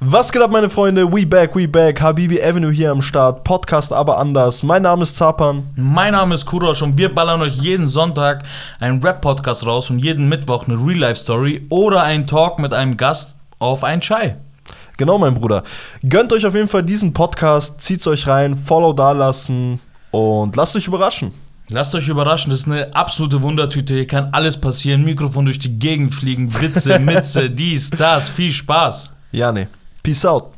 Was geht ab, meine Freunde? We back, we back. Habibi Avenue hier am Start. Podcast aber anders. Mein Name ist Zapan. Mein Name ist Kurosh und wir ballern euch jeden Sonntag einen Rap-Podcast raus und jeden Mittwoch eine Real-Life-Story oder einen Talk mit einem Gast auf einen Chai. Genau, mein Bruder. Gönnt euch auf jeden Fall diesen Podcast, zieht's euch rein, Follow dalassen und lasst euch überraschen. Lasst euch überraschen, das ist eine absolute Wundertüte. Hier kann alles passieren. Mikrofon durch die Gegend fliegen, Witze, Mitze, dies, das. Viel Spaß. Ja, nee. Peace out.